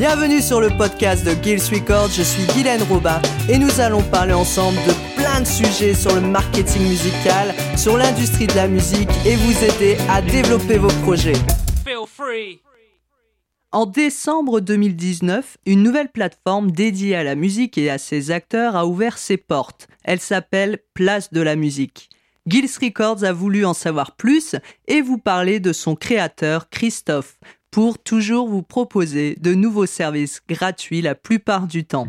Bienvenue sur le podcast de Gills Records, je suis Guylaine Robin et nous allons parler ensemble de plein de sujets sur le marketing musical, sur l'industrie de la musique et vous aider à développer vos projets. Feel free. En décembre 2019, une nouvelle plateforme dédiée à la musique et à ses acteurs a ouvert ses portes. Elle s'appelle Place de la musique. Gills Records a voulu en savoir plus et vous parler de son créateur Christophe pour toujours vous proposer de nouveaux services gratuits la plupart du temps.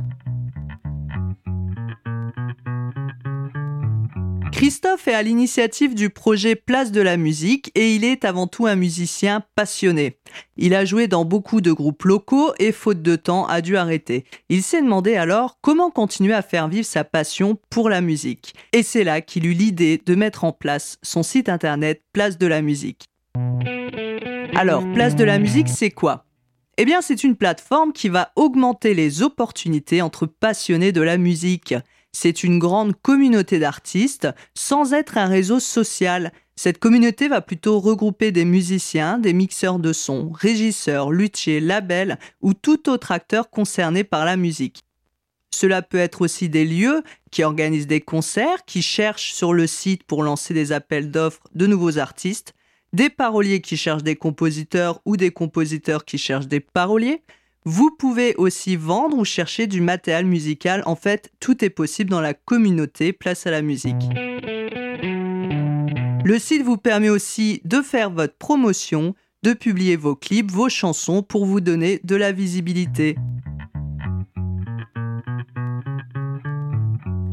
Christophe est à l'initiative du projet Place de la musique et il est avant tout un musicien passionné. Il a joué dans beaucoup de groupes locaux et faute de temps a dû arrêter. Il s'est demandé alors comment continuer à faire vivre sa passion pour la musique. Et c'est là qu'il eut l'idée de mettre en place son site internet Place de la musique. Alors, Place de la musique, c'est quoi? Eh bien, c'est une plateforme qui va augmenter les opportunités entre passionnés de la musique. C'est une grande communauté d'artistes sans être un réseau social. Cette communauté va plutôt regrouper des musiciens, des mixeurs de sons, régisseurs, luthiers, labels ou tout autre acteur concerné par la musique. Cela peut être aussi des lieux qui organisent des concerts, qui cherchent sur le site pour lancer des appels d'offres de nouveaux artistes, des paroliers qui cherchent des compositeurs ou des compositeurs qui cherchent des paroliers, vous pouvez aussi vendre ou chercher du matériel musical. En fait, tout est possible dans la communauté Place à la musique. Le site vous permet aussi de faire votre promotion, de publier vos clips, vos chansons pour vous donner de la visibilité.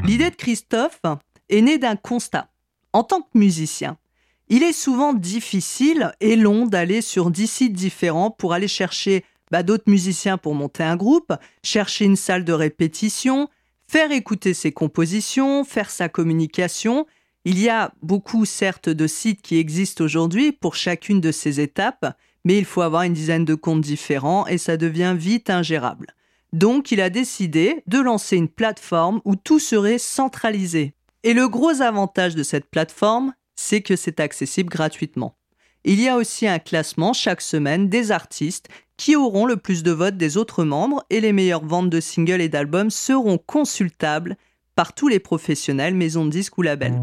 L'idée de Christophe est née d'un constat. En tant que musicien, il est souvent difficile et long d'aller sur 10 sites différents pour aller chercher bah, d'autres musiciens pour monter un groupe, chercher une salle de répétition, faire écouter ses compositions, faire sa communication. Il y a beaucoup, certes, de sites qui existent aujourd'hui pour chacune de ces étapes, mais il faut avoir une dizaine de comptes différents et ça devient vite ingérable. Donc, il a décidé de lancer une plateforme où tout serait centralisé. Et le gros avantage de cette plateforme, c'est que c'est accessible gratuitement. Il y a aussi un classement chaque semaine des artistes qui auront le plus de votes des autres membres et les meilleures ventes de singles et d'albums seront consultables par tous les professionnels, maisons de disques ou labels.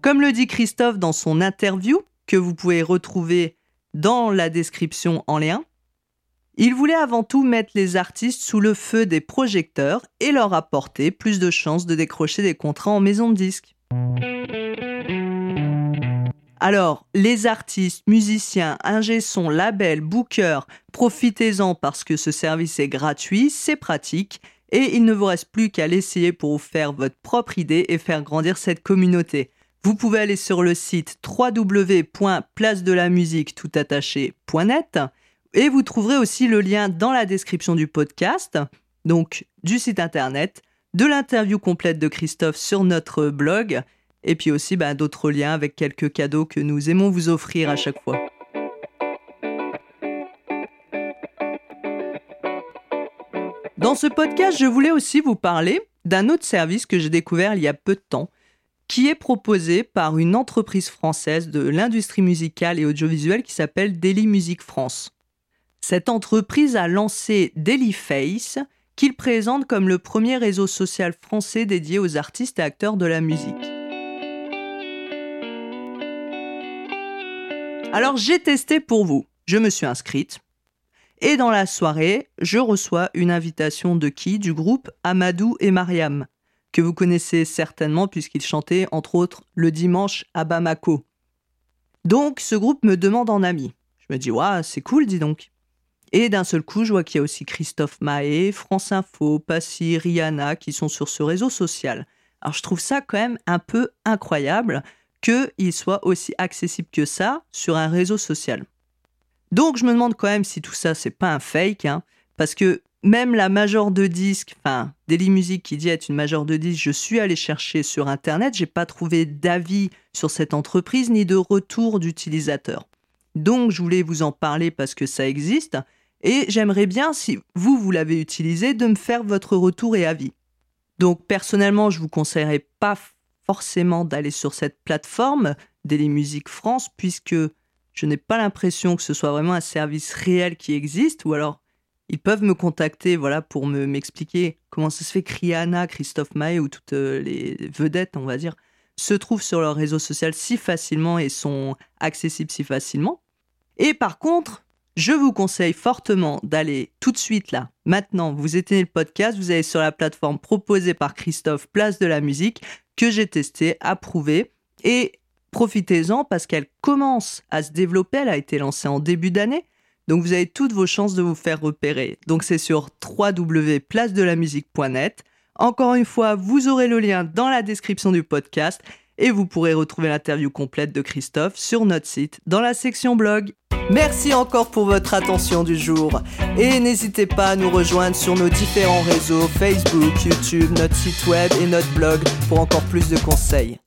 Comme le dit Christophe dans son interview, que vous pouvez retrouver dans la description en lien, il voulait avant tout mettre les artistes sous le feu des projecteurs et leur apporter plus de chances de décrocher des contrats en maison de disques. Alors, les artistes, musiciens, ingé-sons, labels, bookers, profitez-en parce que ce service est gratuit, c'est pratique et il ne vous reste plus qu'à l'essayer pour vous faire votre propre idée et faire grandir cette communauté. Vous pouvez aller sur le site www.placedelamusique.net et vous trouverez aussi le lien dans la description du podcast, donc du site internet, de l'interview complète de Christophe sur notre blog et puis aussi bah, d'autres liens avec quelques cadeaux que nous aimons vous offrir à chaque fois. Dans ce podcast, je voulais aussi vous parler d'un autre service que j'ai découvert il y a peu de temps, qui est proposé par une entreprise française de l'industrie musicale et audiovisuelle qui s'appelle Daily Music France. Cette entreprise a lancé Daily Face, qu'il présente comme le premier réseau social français dédié aux artistes et acteurs de la musique. Alors j'ai testé pour vous. Je me suis inscrite. Et dans la soirée, je reçois une invitation de qui? Du groupe Amadou et Mariam, que vous connaissez certainement puisqu'ils chantaient entre autres le dimanche à Bamako. Donc ce groupe me demande en ami. Je me dis, waouh, c'est cool, dis donc. Et d'un seul coup, je vois qu'il y a aussi Christophe Mahé, France Info, Passy, Rihanna qui sont sur ce réseau social. Alors je trouve ça quand même un peu incroyable qu'il soit aussi accessible que ça sur un réseau social. Donc je me demande quand même si tout ça c'est pas un fake, hein, parce que même la major de disques, enfin Daily Music qui dit être une major de disques, je suis allé chercher sur internet, j'ai pas trouvé d'avis sur cette entreprise ni de retour d'utilisateurs. Donc je voulais vous en parler parce que ça existe et j'aimerais bien si vous vous l'avez utilisé de me faire votre retour et avis. Donc personnellement, je vous conseillerais pas forcément d'aller sur cette plateforme Daily Music France puisque je n'ai pas l'impression que ce soit vraiment un service réel qui existe, ou alors ils peuvent me contacter voilà, pour me, m'expliquer comment ça se fait que Rihanna, Christophe Maé ou toutes euh, les vedettes, on va dire, se trouvent sur leur réseau social si facilement et sont accessibles si facilement. Et par contre, je vous conseille fortement d'aller tout de suite là, maintenant, vous éteignez le podcast, vous allez sur la plateforme proposée par Christophe Place de la musique que j'ai testé, approuvé et profitez-en parce qu'elle commence à se développer, elle a été lancée en début d'année. Donc vous avez toutes vos chances de vous faire repérer. Donc c'est sur www.placedelamusique.net. Encore une fois, vous aurez le lien dans la description du podcast et vous pourrez retrouver l'interview complète de Christophe sur notre site dans la section blog. Merci encore pour votre attention du jour et n'hésitez pas à nous rejoindre sur nos différents réseaux Facebook, YouTube, notre site web et notre blog pour encore plus de conseils.